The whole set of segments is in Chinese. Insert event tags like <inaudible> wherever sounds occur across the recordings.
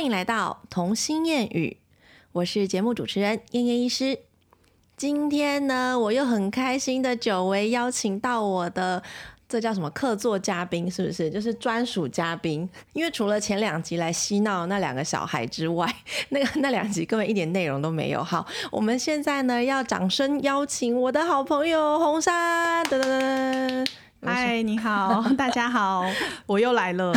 欢迎来到童心谚语，我是节目主持人燕燕医师。今天呢，我又很开心的久违邀请到我的这叫什么客座嘉宾，是不是？就是专属嘉宾。<laughs> 因为除了前两集来嬉闹那两个小孩之外，<laughs> 那个 <laughs> 那两集根本一点内容都没有。好，我们现在呢要掌声邀请我的好朋友红山，噔噔噔。嗨，你好，<laughs> 大家好，我又来了。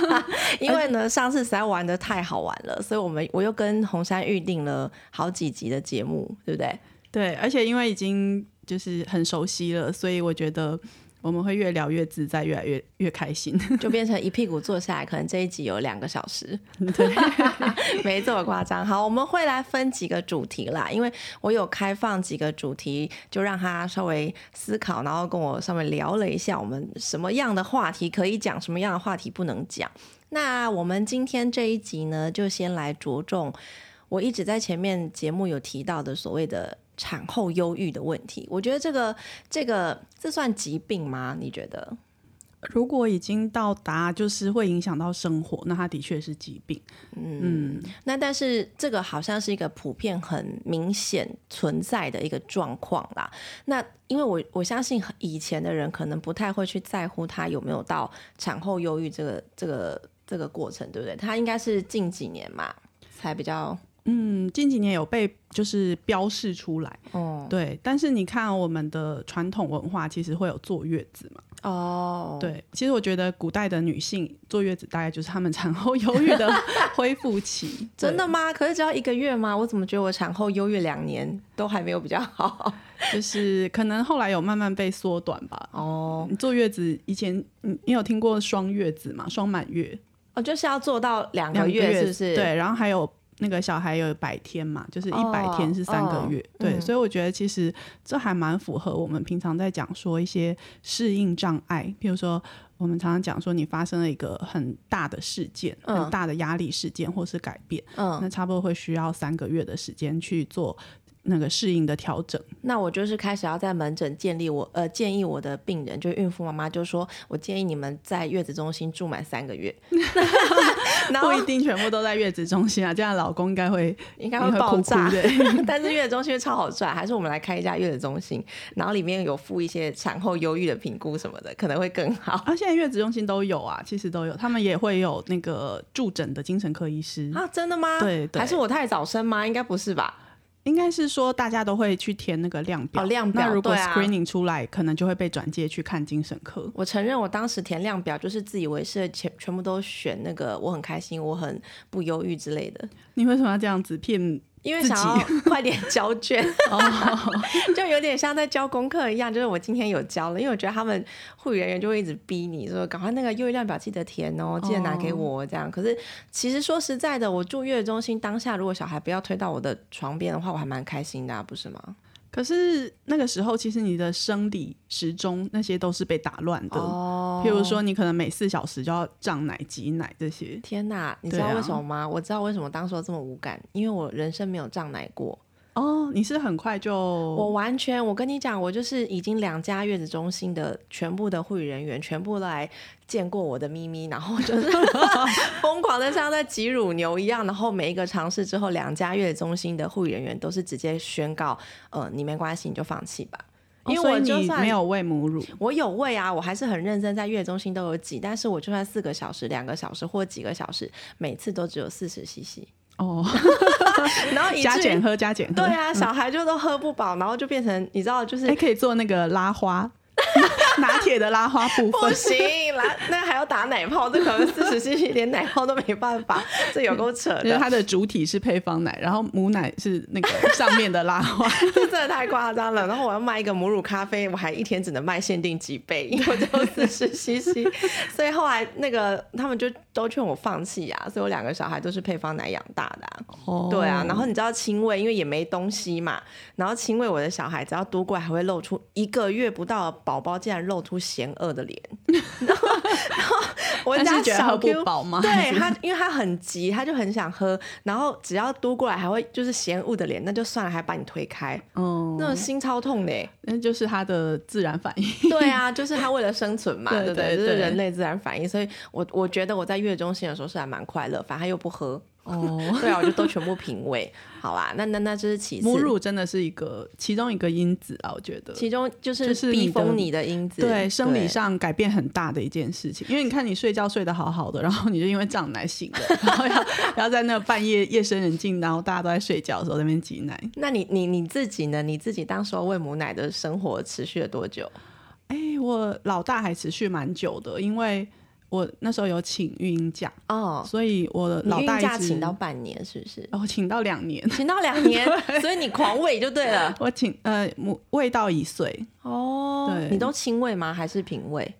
<laughs> 因为呢，上次实在玩的太好玩了，所以我们我又跟红山预定了好几集的节目，对不对？对，而且因为已经就是很熟悉了，所以我觉得我们会越聊越自在，越来越越开心，<laughs> 就变成一屁股坐下来，可能这一集有两个小时。对，<laughs> 没这么夸张。好，我们会来分几个主题啦，因为我有开放几个主题，就让他稍微思考，然后跟我稍微聊了一下，我们什么样的话题可以讲，什么样的话题不能讲。那我们今天这一集呢，就先来着重我一直在前面节目有提到的所谓的。产后忧郁的问题，我觉得这个这个这算疾病吗？你觉得？如果已经到达就是会影响到生活，那它的确是疾病。嗯，那但是这个好像是一个普遍很明显存在的一个状况啦。那因为我我相信以前的人可能不太会去在乎他有没有到产后忧郁这个这个这个过程，对不对？他应该是近几年嘛才比较。嗯，近几年有被就是标示出来，哦，对，但是你看我们的传统文化其实会有坐月子嘛，哦，对，其实我觉得古代的女性坐月子大概就是她们产后忧郁的 <laughs> 恢复期，真的吗？可是只要一个月吗？我怎么觉得我产后忧郁两年都还没有比较好？<laughs> 就是可能后来有慢慢被缩短吧。哦，坐月子以前你你有听过双月子吗？双满月哦，就是要做到两个月，是不是？对，然后还有。那个小孩有百天嘛，就是一百天是三个月，对，所以我觉得其实这还蛮符合我们平常在讲说一些适应障碍，譬如说我们常常讲说你发生了一个很大的事件，很大的压力事件或是改变，嗯，那差不多会需要三个月的时间去做。那个适应的调整，那我就是开始要在门诊建立我呃建议我的病人，就孕妇妈妈就说，我建议你们在月子中心住满三个月，<laughs> 不一定全部都在月子中心啊，这样老公应该会应该会爆炸。<laughs> 但是月子中心超好赚，还是我们来开一家月子中心，然后里面有附一些产后忧郁的评估什么的，可能会更好。啊，现在月子中心都有啊，其实都有，他们也会有那个助诊的精神科医师啊，真的吗？对，还是我太早生吗？应该不是吧。应该是说，大家都会去填那个量表。量表，那如果 screening 出来，可能就会被转介去看精神科。我承认，我当时填量表就是自以为是，全全部都选那个我很开心，我很不忧郁之类的。你为什么要这样子骗？因为想要快点交卷，<laughs> <laughs> 就有点像在交功课一样。就是我今天有交了，因为我觉得他们护理人员就会一直逼你说，赶快那个月量表记得填哦，记得拿给我这样。可是其实说实在的，我住月子中心当下，如果小孩不要推到我的床边的话，我还蛮开心的，不是吗？可是那个时候，其实你的生理时钟那些都是被打乱的。哦，譬如说，你可能每四小时就要胀奶、挤奶这些。天哪，你知道为什么吗？我知道为什么当时这么无感，因为我人生没有胀奶过。哦，你是很快就我完全，我跟你讲，我就是已经两家月子中心的全部的护理人员全部来见过我的咪咪，然后就是 <laughs> 疯狂的像在挤乳牛一样，然后每一个尝试之后，两家月子中心的护理人员都是直接宣告，呃，你没关系，你就放弃吧，因为你没有喂母乳，我有喂啊，我还是很认真在月子中心都有挤，但是我就算四个小时、两个小时或几个小时，每次都只有四十 CC。哦，<laughs> 然后加减喝加减喝，对啊，小孩就都喝不饱，然后就变成你知道，就是还可以做那个拉花。<laughs> 拿铁的拉花部分不行，拉那还要打奶泡，这可能四十 cc 连奶泡都没办法，<laughs> 这有够扯。因为它的主体是配方奶，然后母奶是那个上面的拉花，<laughs> 这真的太夸张了。然后我要卖一个母乳咖啡，我还一天只能卖限定几杯，因为就四十 cc。所以后来那个他们就都劝我放弃啊，所以我两个小孩都是配方奶养大的。哦，对啊，然后你知道亲喂，因为也没东西嘛，然后亲喂我的小孩，只要多过来还会露出一个月不到宝宝竟然露出嫌恶的脸，<laughs> 然后我家小 Q 对他，因为他很急，他就很想喝，然后只要嘟过来还会就是嫌恶的脸，那就算了，还把你推开，哦，那种心超痛的，那就是他的自然反应。对啊，就是他为了生存嘛，<laughs> 对不对？就是人类自然反应。所以我我觉得我在月中心的时候是还蛮快乐，反正他又不喝。哦，对啊，我就都全部品味。好啦，那那那这是其次，母乳真的是一个其中一个因子啊，我觉得。其中就就是是你的逼疯你的因子，对生理上改变很大的一件事情，因为你看你睡觉睡得好好的，然后你就因为胀奶醒了，然后要要在那个半夜夜深人静，然后大家都在睡觉的时候在那边挤奶。那你你你自己呢？你自己当时候喂母奶的生活持续了多久？哎，我老大还持续蛮久的，因为我那时候有请育婴假，哦，所以我老大假请到半年是不是？哦，请到两年，请到两年，<laughs> 所以你狂喂就对了。我请呃母喂到一岁，哦，对你都亲喂吗？还是平喂？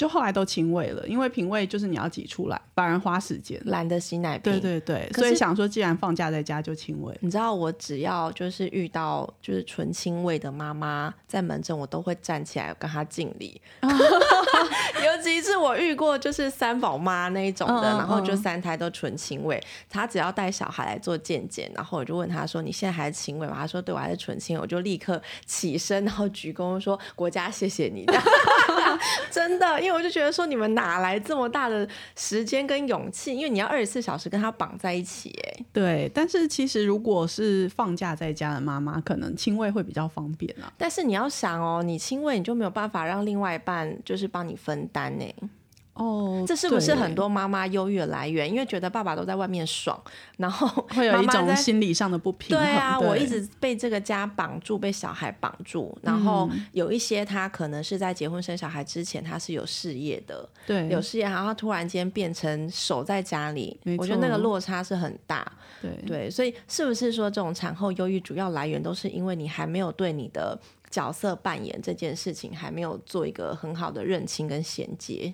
就后来都亲喂了，因为平胃就是你要挤出来，反而花时间。懒得洗奶瓶。对对对，所以想说，既然放假在家就亲喂。你知道我只要就是遇到就是纯亲喂的妈妈在门诊，我都会站起来跟她敬礼。<laughs> <laughs> 尤其是我遇过就是三宝妈那一种的，然后就嗯三胎都纯亲喂，她只要带小孩来做健检，然后我就问她说：“你现在还是亲喂吗？”她说：“对，我还是纯亲喂。”我就立刻起身，然后鞠躬说：“国家谢谢你。” <laughs> 真的，因为我就觉得说你们哪来这么大的时间跟勇气？因为你要二十四小时跟他绑在一起，哎，对，但是其实如果是放假在家的妈妈，可能亲喂会比较方便啊。但是你要想哦，你亲喂你就没有办法让另外一半就是帮你分担呢，哦，这是不是很多妈妈忧郁的来源？因为觉得爸爸都在外面爽，然后 <laughs> 会有一种心理上的不平衡？对啊，我一直被这个家绑住，被小孩绑住。然后嗯有一些他可能是在结婚生小孩之前，他是有事业的，对有事业，然后他突然间变成守在家里，我觉得那个落差是很大。对对，所以是不是说这种产后忧郁主要来源都是因为你还没有对你的角色扮演这件事情还没有做一个很好的认清跟衔接？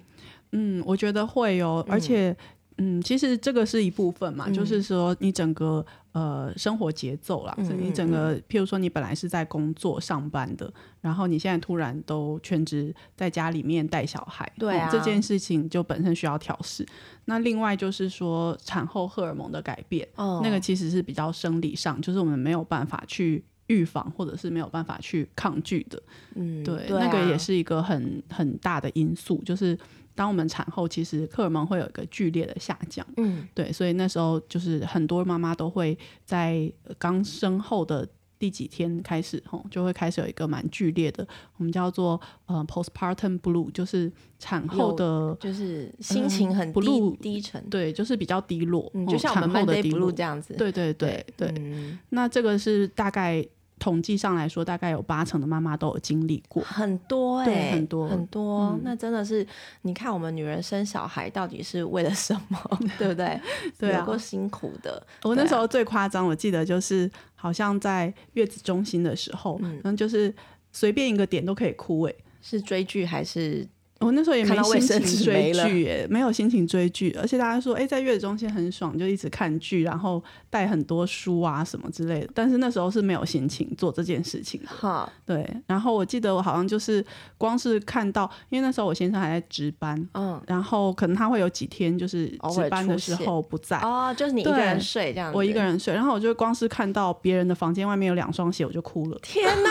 嗯，我觉得会哦，而且。嗯，其实这个是一部分嘛，嗯就是说你整个呃生活节奏啦，嗯所以你整个，譬如说你本来是在工作上班的，然后你现在突然都全职在家里面带小孩，对这件事情就本身需要调试。那另外就是说产后荷尔蒙的改变，哦那个其实是比较生理上，就是我们没有办法去预防，或者是没有办法去抗拒的。嗯，对，对啊那个也是一个很很大的因素，就是当我们产后，其实荷尔蒙会有一个剧烈的下降。嗯对，所以那时候就是很多妈妈都会在呃刚生后的第几天开始，吼，就会开始有一个蛮剧烈的，我们叫做呃 postpartum blue，就是产后的。就是心情很低、低沉，对，就是比较低落，就像我们产后的低这样子。对对对对，嗯，那这个是大概统计上来说，大概有八成的妈妈都有经历过。很多哎、对很多。很多，嗯。那真的是，你看我们女人生小孩到底是为了什么，<laughs> 对不对？对啊。够辛苦的。我那时候最夸张，我记得就是好像在月子中心的时候，嗯。就是随便一个点都可以哭哎、是追剧还是我那时候也没看到卫生心情追剧耶，没有心情追剧，而且大家说，哎、在月子中心很爽，就一直看剧，然后带很多书啊什么之类的。但是那时候是没有心情做这件事情的，哈？对。然后我记得我好像就是光是看到，因为那时候我先生还在值班，嗯，然后可能他会有几天就是值班的时候不在，哦，就是你一个人睡这样子，我一个。人睡，然后我就光是看到别人的房间外面有两双鞋，我就哭了。天哪！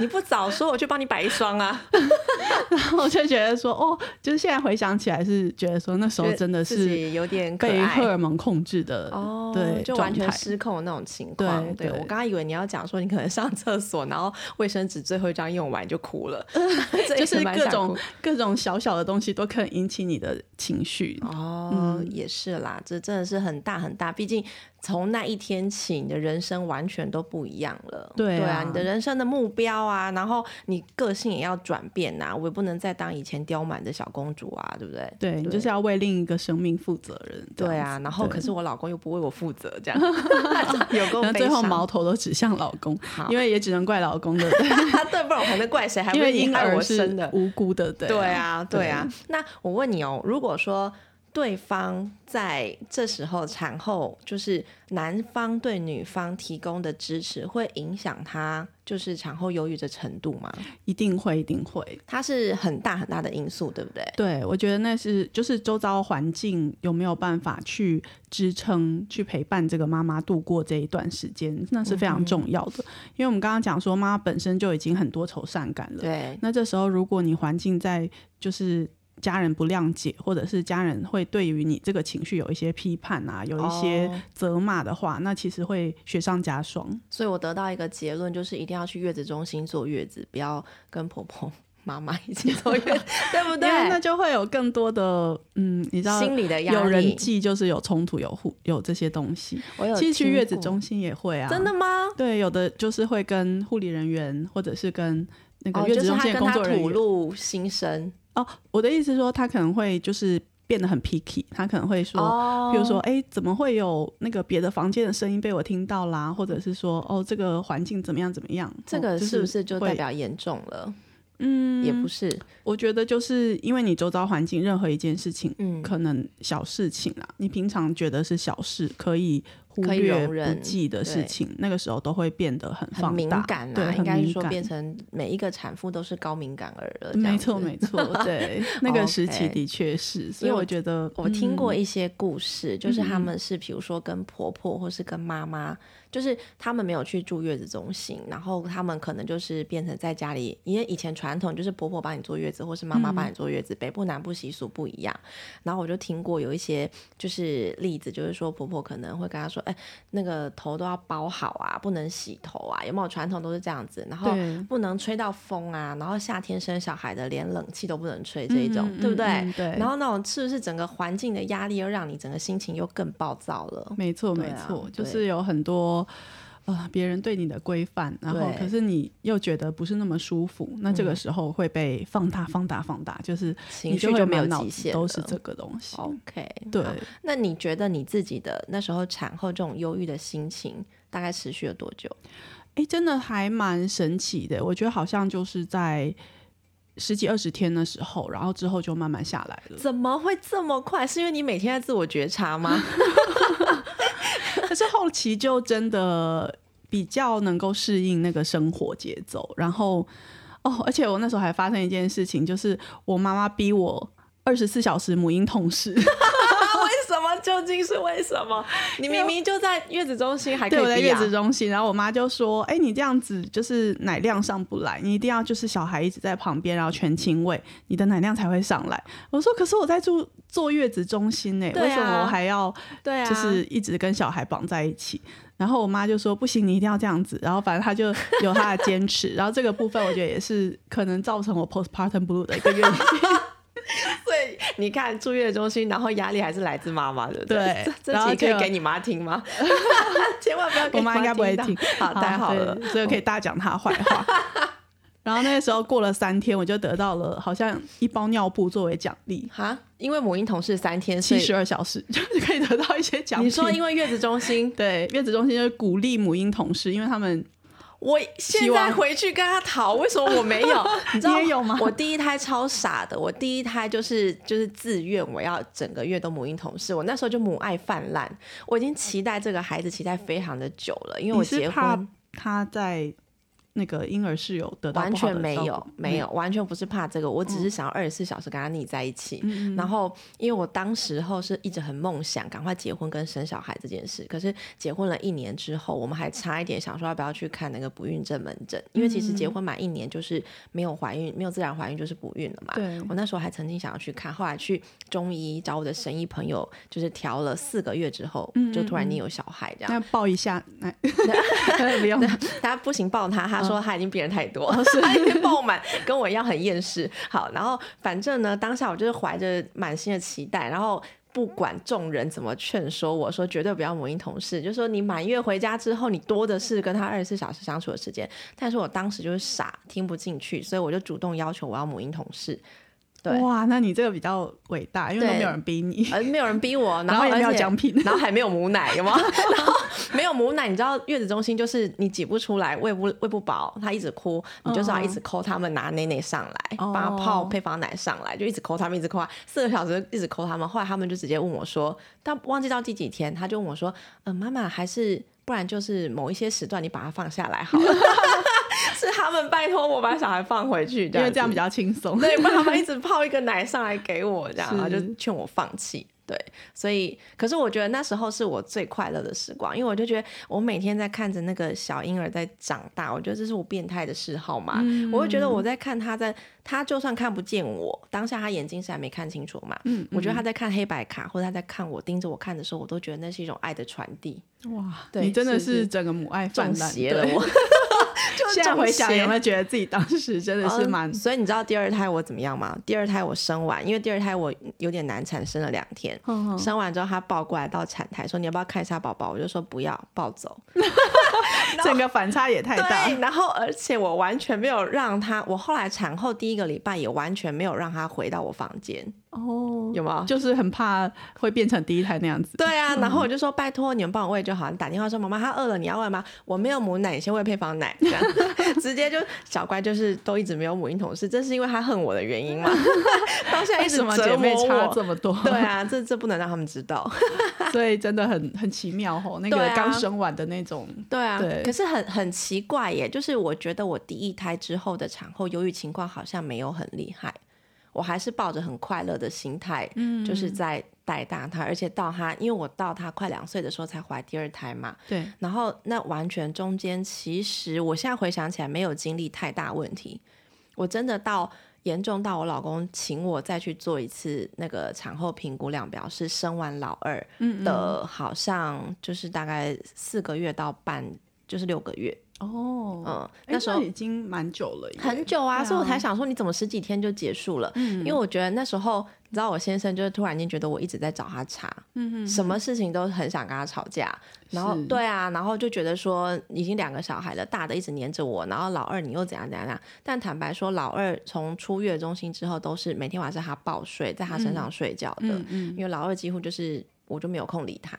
你不早说，我去帮你摆一双啊！<laughs> <laughs> 然后我就觉得说，哦，就是现在回想起来是觉得说那时候真的自是有点被荷尔蒙控制的，哦，对，就完全失控的那种情况。对对我刚刚以为你要讲说你可能上厕所，然后卫生纸最后一张用完就哭了，<laughs> 就是各种各种小小的东西都可以引起你的情绪。哦，嗯也是啦，这真的是很大很大。毕竟从那一天起，你的人生完全都不一样了。对啊啊，你的人生的目标啊，然后你个性也要转变呐、我也不能再当以前刁蛮的小公主啊，对不对？对你就是要为另一个生命负责任。对啊，然后可是我老公又不为我负责，这样 <laughs> <laughs> 有够悲然后最后矛头都指向老公，因为也只能怪老公的，<laughs> 对，不然我还能怪谁？还不因为婴是你害儿是我生的？无辜的，对对啊，对啊对。那我问你哦，如果说对方在这时候产后，就是男方对女方提供的支持，会影响他就是产后忧郁的程度吗？一定会，一定会。它是很大很大的因素，对不对？对，我觉得那是就是周遭环境有没有办法去支撑、去陪伴这个妈妈度过这一段时间，那是非常重要的。因为我们刚刚讲说，妈妈本身就已经很多愁善感了，对，那这时候如果你环境在就是家人不谅解，或者是家人会对于你这个情绪有一些批判啊，有一些责骂的话，那其实会雪上加霜。所以我得到一个结论，就是一定要去月子中心坐月子，不要跟婆婆。妈妈一起坐月，<laughs> 对不对？那就会有更多的嗯，你知道，心理的压力，有人际就是有冲突，有互有这些东西。我有，其实去月子中心也会啊。真的吗？对，有的就是会跟护理人员，或者是跟那个月子中心的工作人员吐露心声。哦，我的意思说，他可能会就是变得很 picky，他可能会说，比如说，哎，怎么会有那个别的房间的声音被我听到啦？或者是说，哦，这个环境怎么样怎么样？这个是不是就代表严重了？嗯，也不是，我觉得就是因为你周遭环境任何一件事情，嗯，可能小事情啊，你平常觉得是小事，可以。忽略不计的事情，那个时候都会变得很很敏感啊，应该说变成每一个产妇都是高敏感儿了。没错，没错，对，<laughs> 那个时期的确是。所以我觉得我听过一些故事，就是他们是比如说跟婆婆或是跟妈妈，就是他们没有去住月子中心，然后他们可能就是变成在家里，因为以前传统就是婆婆帮你坐月子，或是妈妈帮你坐月子，北部南部习俗不一样。然后我就听过有一些就是例子，就是说婆婆可能会跟她说。哎，那个头都要包好啊，不能洗头啊，有没有传统都是这样子？然后不能吹到风啊，然后夏天生小孩的连冷气都不能吹这一种，对不对？对。然后那种是不是整个环境的压力又让你整个心情又更暴躁了？没错，没错，就是有很多。呃，别人对你的规范，然后可是你又觉得不是那么舒服，那这个时候会被放大、放大、放大，就是情绪就没有极限，都是这个东西。OK，对。那你觉得你自己的那时候产后这种忧郁的心情，大概持续了多久？哎，真的还蛮神奇的。我觉得好像就是在十几二十天的时候，然后之后就慢慢下来了。怎么会这么快？是因为你每天在自我觉察吗？<laughs> <laughs> 可是后期就真的比较能够适应那个生活节奏，然后哦，而且我那时候还发生一件事情，就是我妈妈逼我二十四小时母婴同事。<laughs> 究竟是为什么？你明明就在月子中心，还可以在月子中心，然后我妈就说：“哎，你这样子就是奶量上不来，你一定要就是小孩一直在旁边，然后全亲喂，你的奶量才会上来。”我说：“可是我在住坐月子中心呢，为什么我还要对啊，就是一直跟小孩绑在一起？”然后我妈就说：“不行，你一定要这样子。”然后反正她就有她的坚持。<laughs> 然后这个部分我觉得也是可能造成我 postpartum blue 的一个原因。<laughs> 所以你看住院中心，然后压力还是来自妈妈的。对，这集可以给你妈听吗？<laughs> <laughs> 千万不要，我妈应该不会听。好，太好了，所以可以大讲她坏话。然后那个时候过了三天，我就得到了好像一包尿布作为奖励哈，因为母婴同事三天七十二小时就是可以得到一些奖。你说因为月子中心对月子中心就是鼓励母婴同事，因为他们。我现在回去跟他讨，为什么我没有？<laughs> 你知道有吗？我第一胎超傻的，我第一胎就是就是自愿我要整个月都母婴同事，我那时候就母爱泛滥，我已经期待这个孩子期待非常的久了，因为我结婚他在。那个婴儿是有得到完全没有没有完全不是怕这个，我只是想要二十四小时跟他腻在一起。然后因为我当时候是一直很梦想赶快结婚跟生小孩这件事，可是结婚了一年之后，我们还差一点想说要不要去看那个不孕症门诊，因为其实结婚满一年就是没有怀孕，没有自然怀孕就是不孕了嘛。对，我那时候还曾经想要去看，后来去中医找我的神医朋友，就是调了四个月之后，就突然你有小孩这样。那抱一下，<laughs> <laughs> 不用，<laughs> 他不行抱他，他。说他已经病人太多，<laughs> 他已经爆满，跟我一样很厌世。好，然后反正呢，当下我就是怀着满心的期待，然后不管众人怎么劝说，我说绝对不要母婴同事，就说你满月回家之后，你多的是跟他二十四小时相处的时间。但是我当时就是傻，听不进去，所以我就主动要求我要母婴同事。哇，那你这个比较伟大，因为都没有人逼你，呃，没有人逼我，<laughs> 然后也没有奖品，然后还没有母奶，有吗？<laughs> 然后没有母奶，你知道月子中心就是你挤不出来，喂不喂不饱，他一直哭，你就是要一直抠他们拿奶奶上来，帮他泡配方奶上来，就一直抠他们，一直抠，四个小时一直抠他们。后来他们就直接问我说，他忘记到第几天，他就问我说，嗯，妈妈还是不然就是某一些时段你把它放下来好了。<laughs> 是他们拜托我把小孩放回去，因为这样比较轻松。对，不然他们一直泡一个奶上来给我，这样，然后就劝我放弃。对，所以可是我觉得那时候是我最快乐的时光，因为我就觉得我每天在看着那个小婴儿在长大，我觉得这是我变态的嗜好嘛。我会觉得我在看他在，他就算看不见我，当下他眼睛是还没看清楚嘛。嗯，我觉得他在看黑白卡，或者他在看我盯着我看的时候，我都觉得那是一种爱的传递。哇，对你真的是是整个母爱泛滥，邪了对 <laughs> 我。现在回想有没有觉得自己当时真的是蛮嗯所以你知道第二胎我怎么样吗？第二胎我生完，因为第二胎我有点难产，生了两天。嗯生完之后，他抱过来到产台说：“你要不要看一下宝宝？”我就说：“不要，抱走。<laughs> <laughs> 整个反差也太大，。然后而且我完全没有让他，我后来产后第一个礼拜也完全没有让他回到我房间，哦，有吗？就是很怕会变成第一胎那样子。对啊，然后我就说拜托你们帮我喂就好。你打电话说妈妈她饿了，你要喂吗？我没有母奶，你先喂配方奶，这样 <laughs> 直接就小乖就是都一直没有母婴同事，这是因为他恨我的原因吗？到现在一直折姐妹差磨我。这么多？对啊，这这不能让他们知道。所以真的很很奇妙哦，那个刚生完的那种，对啊，对。可是很很奇怪耶，就是我觉得我第一胎之后的产后忧郁情况好像没有很厉害，我还是抱着很快乐的心态，嗯，就是在带大他，而且到他，因为我到他快两岁的时候才怀第二胎嘛，对，然后那完全中间其实我现在回想起来没有经历太大问题，我真的到。严重到我老公请我再去做一次那个产后评估量表，是生完老二的，好像就是大概四个月到半，就是六个月，哦，嗯，那时候已经蛮久了，很久啊，啊。所以我才想说你怎么十几天就结束了？因为我觉得那时候你知道我先生就是突然间觉得我一直在找他茬，嗯什么事情都很想跟他吵架，然后对啊，然后就觉得说已经两个小孩了，大的一直黏着我，然后老二你又怎样怎样怎样。但坦白说，老二从出月中心之后都是每天晚上他抱睡，在他身上睡觉的，因为老二几乎就是我就没有空理他。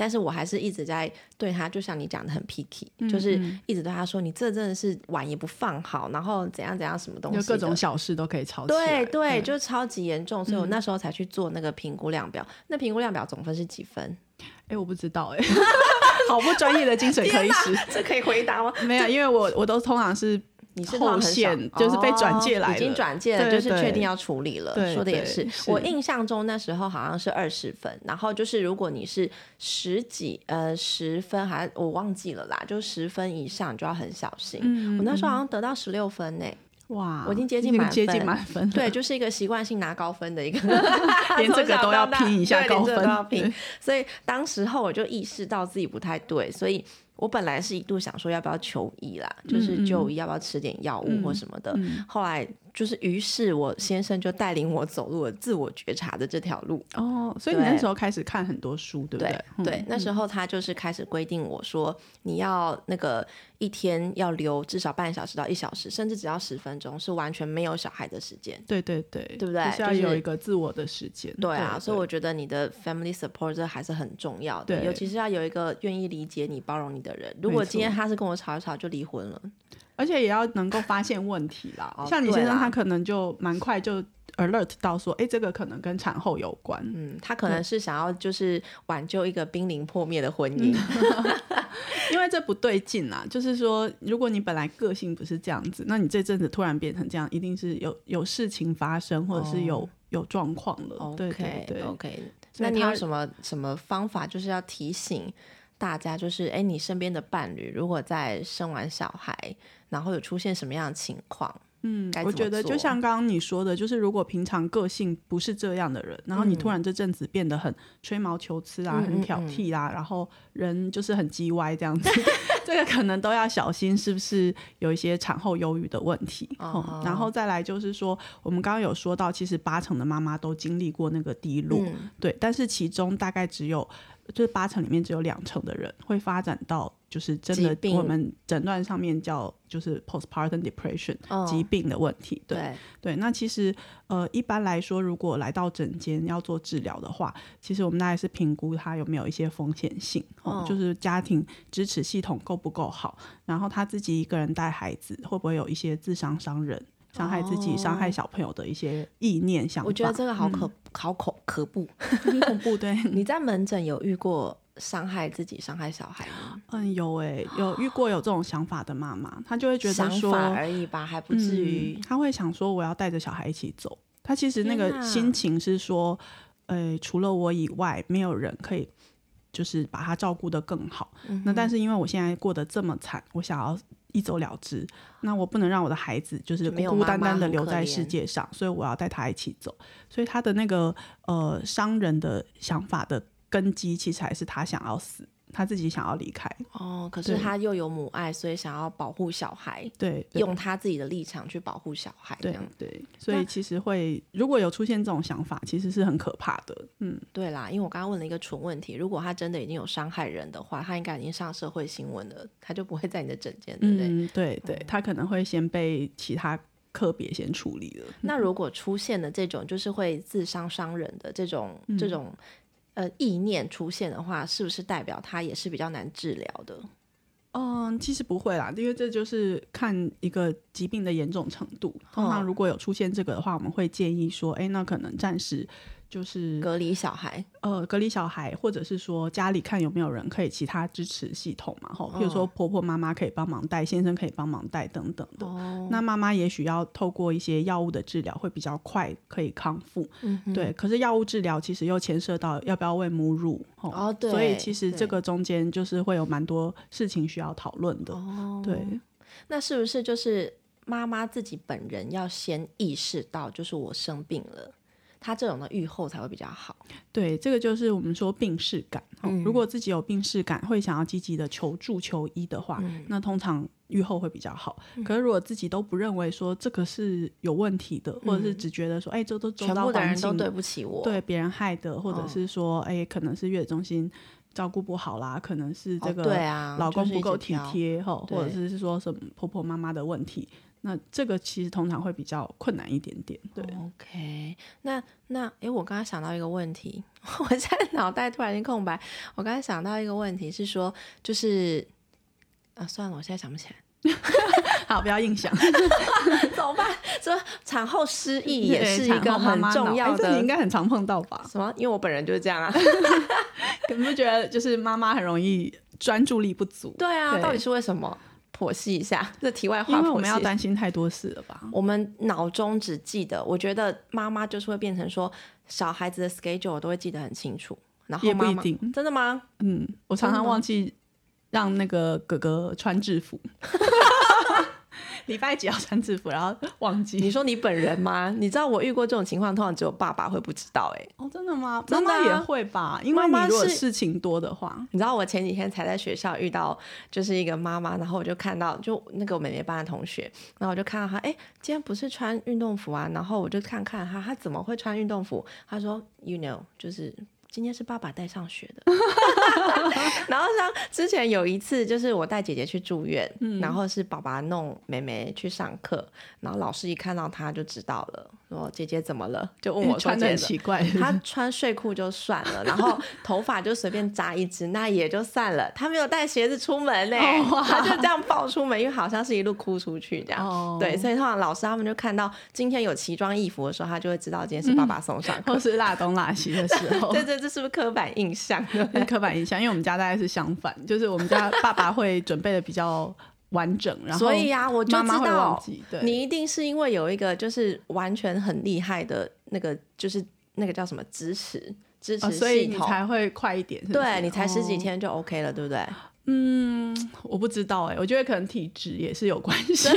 但是我还是一直在对他，就像你讲的很 picky，、就是一直对他说，你这真的是碗也不放好，然后怎样怎样什么东西，就各种小事都可以吵起来。对对，就是超级严重，所以我那时候才去做那个评估量表。那评估量表总分是几分？<laughs> 哎，我不知道哎，<laughs> 好不专业的精神科医师。<laughs> 这可以回答吗？没有，因为我我都通常是你是后线，就是被转借来哦已经转借了，对就是确定要处理了。对说的也是，我印象中那时候好像是二十分，然后就是如果你是十几呃十分，还是我忘记了啦，就十分以上你就要很小心。嗯我那时候好像得到十六分呢、哇，我已经接近满已经接近分满分了，对，就是一个习惯性拿高分的一个 <laughs> <laughs> 连这个都要拼一下对连高分这个都要拼。所以当时候我就意识到自己不太对，所以我本来是一度想说要不要求医啦，嗯就是就医要不要吃点药物或什么的。后来就是，于是我先生就带领我走入了自我觉察的这条路。哦，所以你那时候开始看很多书，对不对对？嗯对，那时候他就是开始规定我说，你要那个一天要留至少半小时到一小时，甚至只要十分钟，是完全没有小孩的时间。对对对，对不对就是要有一个自我的时间。对啊，所以我觉得你的 family support 这还是很重要的，尤其是要有一个愿意理解你、包容你的人。如果今天他是跟我吵一吵就离婚了，而且也要能够发现问题啦。哦像你先生，他可能就蛮快就 alert 到说，哎，这个可能跟产后有关。嗯，他可能是想要就是挽救一个濒临破灭的婚姻。<laughs> <laughs> 因为这不对劲啦，就是说，如果你本来个性不是这样子，那你这阵子突然变成这样，一定是有有事情发生，或者是有、有状况了。对对 OK 对 OK，那你有什么什么方法，就是要提醒大家，就是哎，你身边的伴侣如果在生完小孩，然后有出现什么样的情况，嗯，我觉得就像刚刚你说的，就是如果平常个性不是这样的人，然后你突然这阵子变得很吹毛求疵啊，嗯很挑剔啦、然后人就是很叽歪这样子，<laughs> 这个可能都要小心，是不是有一些产后忧郁的问题？然后再来就是说，我们刚刚有说到，其实八成的妈妈都经历过那个低落，嗯。对，但是其中大概只有就是八成里面只有两成的人会发展到就是真的我们诊断上面叫就是 postpartum depression、哦疾病的问题。对对，那其实呃一般来说，如果来到诊间要做治疗的话，其实我们大概是评估他有没有一些风险性，哦哦就是家庭支持系统够不够好，然后他自己一个人带孩子会不会有一些自伤伤人。伤害自己、伤害小朋友的一些意念、想我觉得这个好可、好恐可怖。<laughs> 很恐怖。对，<laughs> 你在门诊有遇过伤害自己、伤害小孩吗？嗯，有诶、有遇过有这种想法的妈妈，她就会觉得想说，法而已吧，还不至于嗯，她会想说我要带着小孩一起走。她其实那个心情是说，呃，除了我以外，没有人可以就是把他照顾得更好。嗯那但是因为我现在过得这么惨，我想要一走了之，那我不能让我的孩子就是孤孤单单的留在世界上，所以我要带他一起走。所以他的那个呃商人的想法的根基，其实还是他想要死，他自己想要离开。哦，可是他又有母爱，所以想要保护小孩，对，对用他自己的立场去保护小孩，这对样对，所以其实会如果有出现这种想法，其实是很可怕的。嗯，对啦，因为我刚刚问了一个蠢问题，如果他真的已经有伤害人的话，他应该已经上社会新闻了，他就不会在你的诊间，对不对？嗯，对对，他可能会先被其他特别先处理了。那如果出现了这种就是会自伤伤人的这种、嗯这种呃意念出现的话，是不是代表他也是比较难治疗的？嗯，其实不会啦，因为这就是看一个疾病的严重程度。通哦常如果有出现这个的话，我们会建议说，哎，那可能暂时就是隔离小孩，呃隔离小孩，或者是说家里看有没有人可以其他支持系统嘛，吼，比如说婆婆妈妈可以帮忙带，先生可以帮忙带等等的。哦，那妈妈也许要透过一些药物的治疗，会比较快可以康复。嗯对，可是药物治疗其实又牵涉到要不要喂母乳，吼哦对所以其实这个中间就是会有蛮多事情需要讨论的。哦，对，那是不是就是妈妈自己本人要先意识到，就是我生病了，她这种的愈后才会比较好？对，这个就是我们说病视感。哦嗯如果自己有病视感，会想要积极的求助求医的话，嗯那通常愈后会比较好。可是如果自己都不认为说这个是有问题的，或者是只觉得说，哎，这都全部的人都对不起我，对别人害的，或者哦是说，哎、可能是月子中心照顾不好啦，可能是这哦个老公不够体挑贴哈，或者对是说什么婆婆妈妈的问题，那这个其实通常会比较困难一点点。对，OK，那那诶，我刚刚想到一个问题，<laughs> 我现在脑袋突然间空白。我刚才想到一个问题是说，就是啊，算了，我现在想不起来，<laughs> 好，不要硬想，<laughs> 怎么办？说产后失忆也是一个很重要的这你应该很常碰到吧？什么？因为我本人就是这样啊。你不觉得就是妈妈很容易专注力不足？对啊，对到底是为什么？剖析一下，<laughs> 这题外话。因为我们要担心太多事了吧？我们脑中只记得，我觉得妈妈就是会变成说，小孩子的 schedule 我都会记得很清楚，然后也不妈妈一定真的吗？嗯，我常常忘记让那个哥哥穿制服。<laughs> 礼拜几要穿制服，然后忘记。你说你本人吗？你知道我遇过这种情况，通常只有爸爸会不知道、欸。哎，哦，真的吗？妈妈也会吧？因为如果事情多的话，你知道我前几天才在学校遇到，就是一个妈妈，然后我就看到，就那个我妹妹班的同学，然后我就看到她，哎、今天不是穿运动服啊，然后我就看看她，她怎么会穿运动服？她说，you know，就是。今天是爸爸带上学的，<laughs> 然后像之前有一次，就是我带姐姐去住院，嗯然后是爸爸弄妹妹去上课，然后老师一看到她就知道了，说姐姐怎么了，就问我穿的奇怪。她穿睡裤就算了，然后头发就随便扎一支，那也就算了。她没有带鞋子出门呢、<laughs> 哦哇他就这样抱出门，因为好像是一路哭出去这样。哦对，所以通常老师他们就看到今天有奇装异服的时候，他就会知道今天是爸爸送上课。<laughs> 或是辣东辣西的时候，对对，这是不是刻板印象？刻板印象，因为我们家大概是相反，就是我们家爸爸会准备的比较完整，然后所以啊，我就知道。对，你一定是因为有一个就是完全很厉害的那个，就是那个叫什么支持支持哦，所以你。才会快一点，是是对你才十几。哦天就 OK 了，对不对？嗯，我不知道哎，我觉得可能体质也是有关系，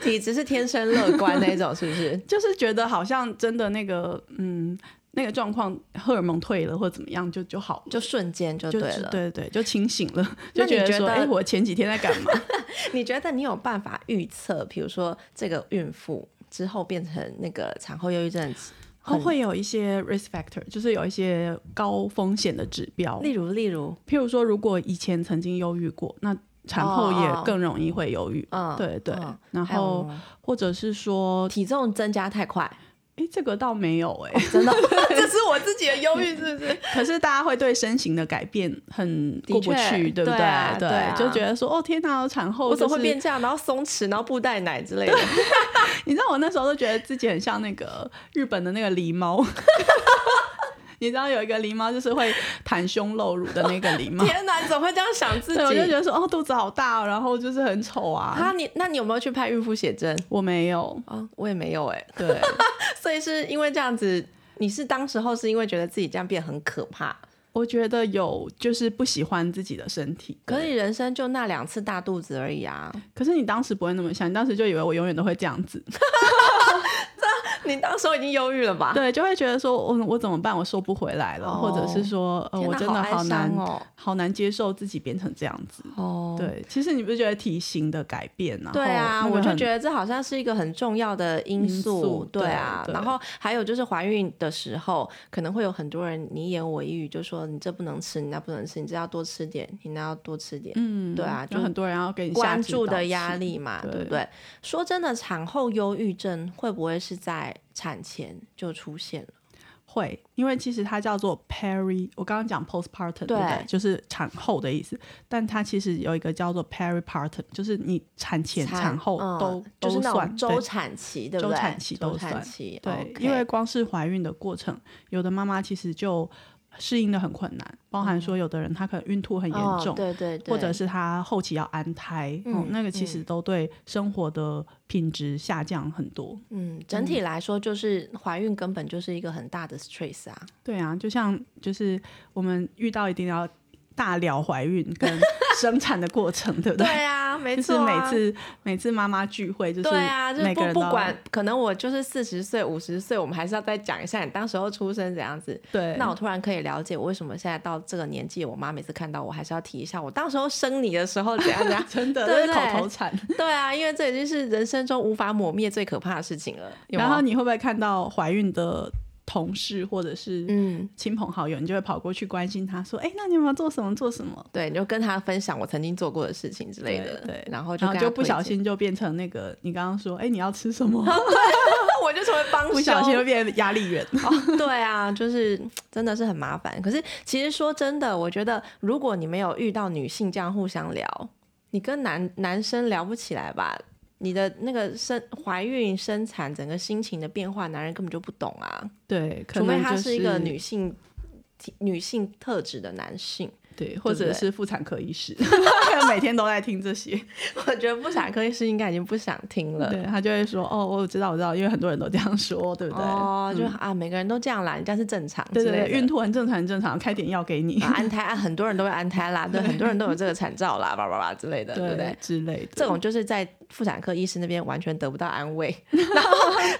体质是天生乐观那种，是不是？<laughs> 就是觉得好像真的那个嗯那个状况荷尔蒙退了或者怎么样就就好了。就瞬间就就对了。对对，就清醒了，就觉得说，哎、我前几天在干嘛？<laughs> 你觉得你有办法预测，比如说这个孕妇之后变成那个产后忧郁症，哦，会有一些 risk factor，就是有一些高风险的指标，例如例如，譬如说，如果以前曾经忧郁过，那产后也更容易会忧郁。嗯，对对，嗯然后或者是说，体重增加太快，哎，这个倒没有哎、真的，<laughs> 这是我自己的忧郁，是不是？<laughs> 可是大家会对身形的改变很过不去，对不对啊对？就觉得说，哦天哪，产后、就是、我怎么会变这样？然后松弛，然后布袋奶之类的。<laughs> 你知道我那时候都觉得自己很像那个日本的那个狸猫。你知道有一个狸猫就是会袒胸露乳的那个狸猫，<laughs> 天哪，你怎么会这样想自己？我就觉得说哦肚子好大、哦，然后就是很丑啊。啊，你那你有没有去拍孕妇写真？我没有，啊，我也没有哎、对，<laughs> 所以是因为这样子，你是当时候是因为觉得自己这样变很可怕？我觉得有就是不喜欢自己的身体，可是你人生就那两次大肚子而已啊！可是你当时不会那么想，你当时就以为我永远都会这样子。<laughs> <laughs> 你当时候已经忧郁了吧？对，就会觉得说我我怎么办？我收不回来了，或者是说呃，我真的好难哦，好难接受自己变成这样子。哦，对，其实你不是觉得体型的改变啊？对啊，我就觉得得这好像是一个很重要的因素。素对啊，对对然后还有就是怀孕的时候，可能会有很多人你一言我一语，就说你这不能吃，你那不能吃，你这要多吃点，你那要多吃点。嗯，对啊就有很多人要给你下关注的压力嘛，对对不对？说真的，产后忧郁症会不会是在产前就出现了？会，因为其实它叫做 peri，我刚刚讲 postpartum，对不对对？就是产后的意思，但它其实有一个叫做 peripartum，就是你产前、产后嗯都、都算种周产期，对不对？周产期都算期，对因为光是怀孕的过程，有的妈妈其实就适应的很困难，包含说有的人他可能孕吐很严哦重，对对对，或者是他后期要安胎，嗯哦，那个其实都对生活的品质下降很多。嗯，整体来说，就是怀孕根本就是一个很大的 stress 啊。对啊，就像就是我们遇到一定要大聊怀孕跟生产的过程，<laughs> 对不对？对啊，没就是错、每次每次妈妈聚会，就是对啊，就是不每个人不管，可能我就是四十岁、五十岁，我们还是要再讲一下你当时候出生怎样子。对，那我突然可以了解我为什么现在到这个年纪，我妈每次看到我还是要提一下，我当时候生你的时候怎样怎样。<laughs> 真的对不这是口对头禅。<laughs> 对啊，因为这已经是人生中无法抹灭最可怕的事情了。有有然后你会不会看到怀孕的同事或者是嗯，亲朋好友，你就会跑过去关心他说：“哎，那你有没有做什么做什么对，你就跟他分享我曾经做过的事情之类的，对对然后？”就然后就不小，心就变成那个你刚刚说：“哎，你要吃什么 <laughs> 我就成为？”帮不小心就变压力源。<laughs> 哦，对啊，就是真的是很麻烦。可是其实说真的，我觉得如果你没有遇到女性这样互相聊，你跟男男生聊不起来吧？你的那个生怀孕、生产整个心情的变化，男人根本就不懂啊，对，可除非他是一个女性。女性特质的男性，对，或者是妇产科医师，<laughs> 每天都在听这些。<laughs> 我觉得妇产科医师应该已经不想听了。对他就会说：“哦，我知道，我知道，因为很多人都这样说，对不对？”哦，就、嗯啊，每个人都这样啦，人家是正常之对。对对，孕吐很正常，很正常，开点药给你，<laughs> 啊安胎啊，很多人都会安胎啦，对，很多人都有这个产兆啦，叭叭叭之类的，对不对？之类的。这种就是在妇产科医师那边完全得不到安慰，<laughs> 然后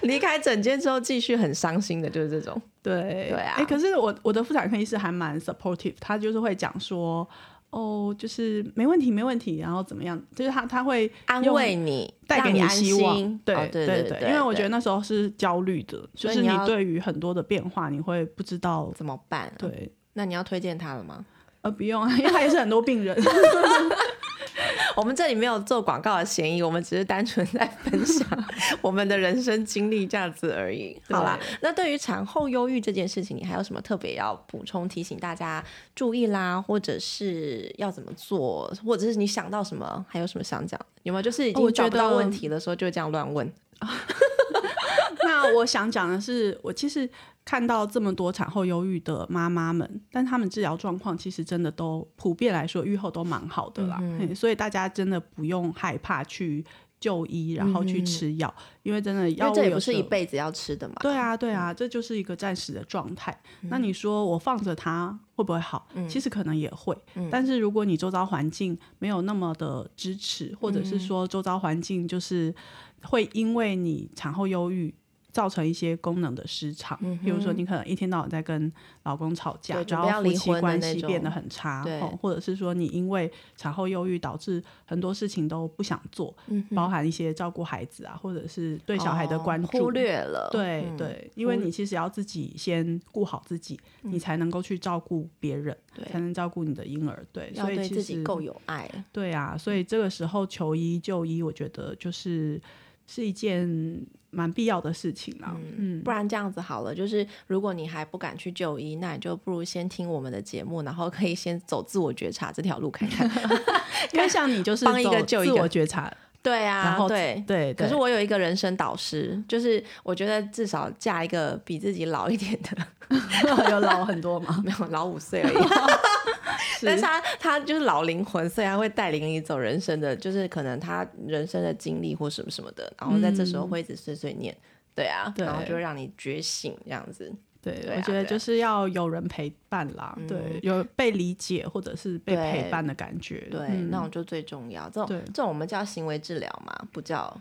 离开诊间之后继续很伤心的，就是这种。对对啊哎，可是我我的妇产科医师还蛮 supportive，他就是会讲说。哦，就是没问题，没问题，然后怎么样？就是他他会安慰你，带给你希望，心对、哦对对对，因为我觉得得那时候是焦虑的，就是你对于很多的变化，你会不知道，怎么办？，对，那你要推荐他了吗？呃，不用啊，因为他也是很多病人，<laughs> 我们这里没有做广告的嫌疑，我们只是单纯在分享 <laughs> 我们的人生经历这样子而已。好啦，那对于产后忧郁这件事情，你还有什么特别要补充提醒大家注意啦，或者是要怎么做，或者是你想到什么，还有什么想讲？有没有就是已经觉找不到得问题的时候就这样乱问？<laughs> 那我想讲的是，我其实看到这么多产后忧郁的妈妈们，但她们治疗状况其实真的都普遍来说，愈后都蛮好的啦。嗯所以大家真的不用害怕去就医，然后去吃药，因为真的药物这也不是一辈子要吃的嘛。对啊，对啊，这就是一个暂时的状态。那你说我放着它会不会好？其实可能也会，但是如果你周遭环境没有那么的支持，或者是说周遭环境就是会因为你产后忧郁。造成一些功能的失常，比如说你可能一天到晚在跟老公吵架然后夫妻关系变得很差，哦或者是说你因为产后忧郁导致很多事情都不想做，包含一些照顾孩子啊，或者是对小孩的哦关注，忽略了。嗯。对对，因为你其实要自己先顾好自己，你才能够去照顾别人，才能照顾你的婴儿。对，所以其实自己够有爱。对啊，所以这个时候求医就医，我觉得就是是一件蛮必要的事情啦。嗯，不然这样子好了，就是如果你还不敢去就医，那你就不如先听我们的节目，然后可以先走自我觉察这条路看看。<laughs> 因为像你就是帮一个就自救一个我觉察，对啊，然后对。对，可是我有一个人生导师，就是我觉得至少嫁一个比自己老一点的，<laughs> 有老很多嘛，<laughs> 没有老五岁而已，<laughs> 但是他他就是老灵魂，所以他会带领你走人生的，就是可能他人生的经历或什么什么的，然后在这时候会一直碎碎念，对啊，对。然后就会让你觉醒这样子。对，对啊我觉得就是要有人陪伴啦，对，有被理解或者是被陪伴的感觉。对，嗯那种就最重要。这种对这种我们叫行为治疗嘛，不叫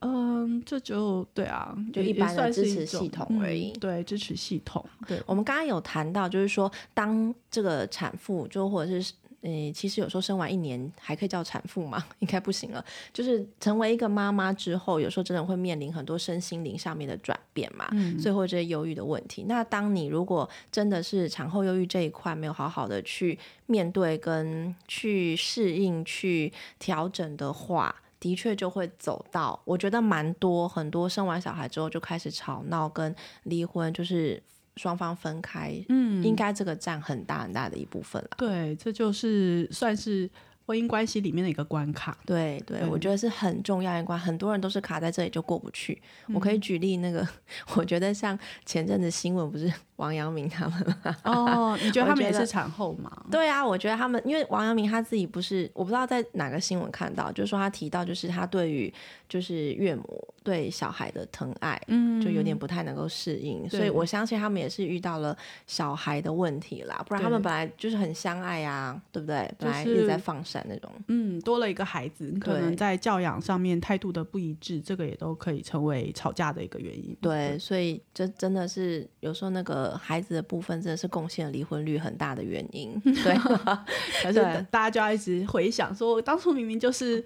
嗯，这就对啊，就一般的支持系统而嗯已对，支持系统，对，我们刚刚有谈到，就是说，当这个产妇就或者是。诶，其实有时候生完一年还可以叫产妇吗？应该不行了。就是成为一个妈妈之后，有时候真的会面临很多身心灵上面的转变嘛，嗯所以会这些忧郁的问题。那当你如果真的是产后忧郁这一块没有好好的去面对、跟去适应、去调整的话，的确就会走到，我觉得蛮多很多生完小孩之后就开始吵闹跟离婚，就是双方分开，嗯，应该这个占很大很大的一部分了。对，这就是算是婚姻关系里面的一个关卡。对对，对我觉得是很重要一关，很多人都是卡在这里就过不去。我可以举例那个，<laughs> 我觉得像前阵子新闻不是 <laughs> 王阳明他们吗？哦，你觉得他们也是产后吗？对啊，我觉得他们，因为王阳明他自己不是，我不知道在哪个新闻看到，就是说他提到，就是他对于就是岳母对小孩的疼爱，嗯就有点不太能够适应，所以我相信他们也是遇到了小孩的问题啦，不然他们本来就是很相爱啊，对不对？本来一直在放闪那种。嗯，多了一个孩子，可能在教养上面态度的不一致，这个也都可以成为吵架的一个原因。对，所以这真的是有时候那个孩子的部分真的是贡献离婚率很大的原因。<laughs> 对，<laughs> 可是大家就要一直回想，说我当初明明就是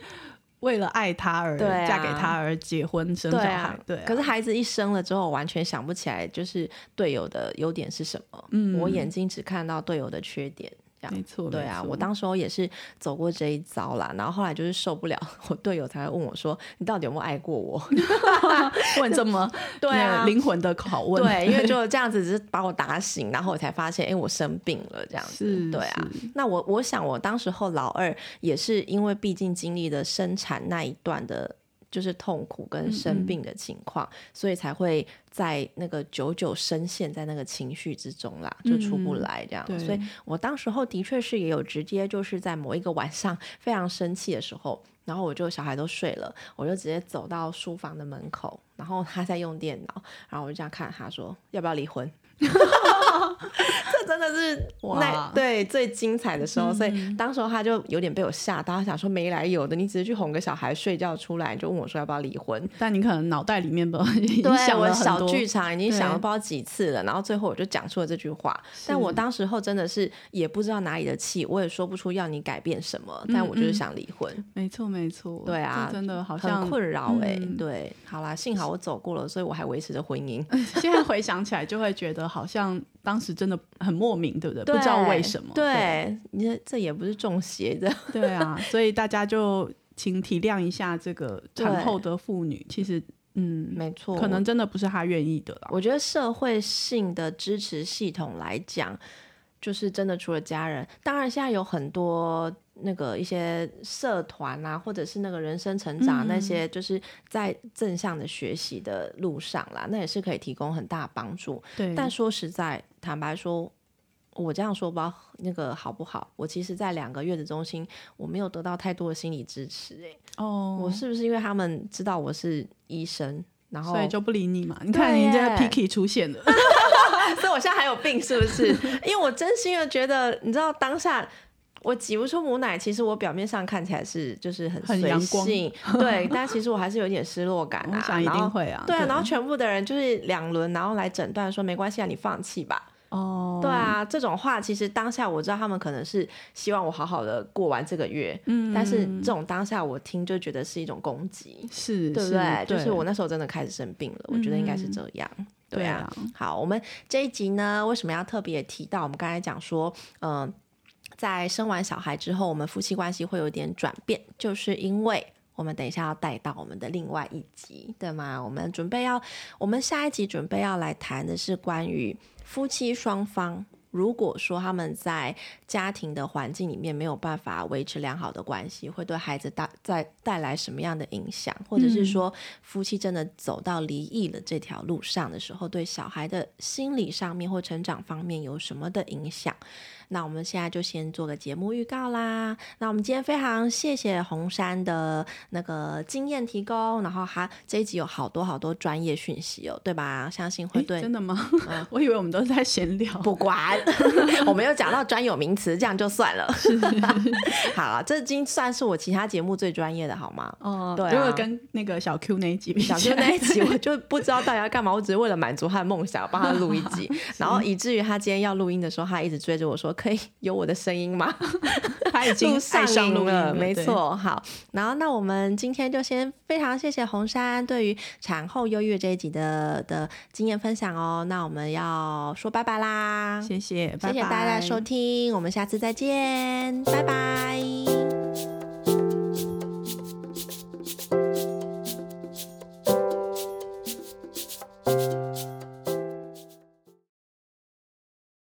为了爱他而嫁给他而结婚生小孩对啊，，对啊。可是孩子一生了之后，完全想不起来，就是队友的优点是什么。嗯我眼睛只看到队友的缺点。没错，对啊，我当时候也是走过这一遭啦，然后后来就是受不了，我队友才会问我说：“你到底有没有爱过我 <laughs> 问这么 <laughs> 对啊灵魂的拷？”问，对，因为就这样子，只是把我打醒，然后我才发现，哎，我生病了，这样子。是，对啊，那我我想，我当时候老二也是因为毕竟经历了生产那一段的，就是痛苦跟嗯生病的情况，所以才会在那个久久深陷在那个情绪之中啦，就出不嗯来这样。对所以我当时候的确是也有直接就是在某一个晚上非常生气的时候。然后我就小孩都睡了，我就直接走到书房的门口，然后他在用电脑，然后我就这样看他说要不要离婚。<laughs> <laughs> 这真的是哇那对最精彩的时候，所以嗯当时候他就有点被我吓到，他想说没来由的，你只是去哄个小孩睡觉出来，就问我说要不要离婚。但你可能脑袋里面不已经对，想我小剧场已经想了不知道几次了，然后最后我就讲出了这句话。但我当时候真的是也不知道哪里的气，我也说不出要你改变什么，但我就是嗯想离婚，没错没错，对啊真的好像很困扰哎、嗯对，好啦，幸好我走过了，所以我还维持着婚姻。<laughs> 现在回想起来，就会觉得好像当时真的很莫名，对不对？不知道为什么。对，你这这也不是中邪的。对啊，所以大家就请体谅一下这个产后的妇女，其实嗯，没错，可能真的不是他愿意的啦。我觉得社会性的支持系统来讲，就是真的除了家人，当然现在有很多那个一些社团啊，或者是那个人生成长、嗯那些，就是在正向的学习的路上啦，那也是可以提供很大帮助。对，但说实在，坦白说。我这样说吧，那个好不好？我其实，在两个月子中心，我没有得到太多的心理支持、欸。哦，我是不是因为他们知道我是医生，然后所以就不理你嘛？你看人家 Picky 出现了，<laughs> 所以我现在还有病是不是？<laughs> 因为我真心的觉得，你知道当下。我挤不出母奶，其实我表面上看起来是就是很随很阳光性，<laughs> 对，但其实我还是有点失落感啊。我想一定会啊。对啊，然后全部的人就是两轮，然后来诊断说没关系啊，你放弃吧。哦，对啊，这种话其实当下我知道他们可能是希望我好好的过完这个月，嗯，但是这种当下我听就觉得是一种攻击，是，对不是对？就是我那时候真的开始生病了，我觉得应该是嗯这样。对啊，啊，好，我们这一集呢，为什么要特别提到？我们刚才讲说，嗯、在生完小孩之后，我们夫妻关系会有点转变，就是因为我们等一下要带到我们的另外一集，对吗？我们准备要，我们下一集准备要来谈的是关于夫妻双方。如果说他们在家庭的环境里面没有办法维持良好的关系，会对孩子带在带来什么样的影响？或者是说，夫妻真的走到离异了这条路上的时候，对小孩的心理上面或成长方面有什么的影响？那我们现在就先做个节目预告啦。那我们今天非常谢谢红山的那个经验提供，然后他这一集有好多好多专业讯息哦，对吧？相信会对。真的吗？<laughs> 我以为我们都是在闲聊。不管，<laughs> 我们有讲到专有名词，这样就算了。<laughs> 好，这已经算是我其他节目最专业的，好吗？哦，对。如果跟那个小 Q 那一集，小 Q 那一集，我就不知道到底要干嘛，我只是为了满足他的梦想，帮他录一集，然后以至于他今天要录音的时候，他一直追着我说：“可以有我的声音吗？” <laughs> 他已经 <laughs> 上上录了，没错。好，然后那我们今天就先非常谢谢红山对于产后忧郁这一集的的经验分享哦。那我们要说拜拜啦，谢谢，谢谢大家的收听，我们下次再见，拜拜。you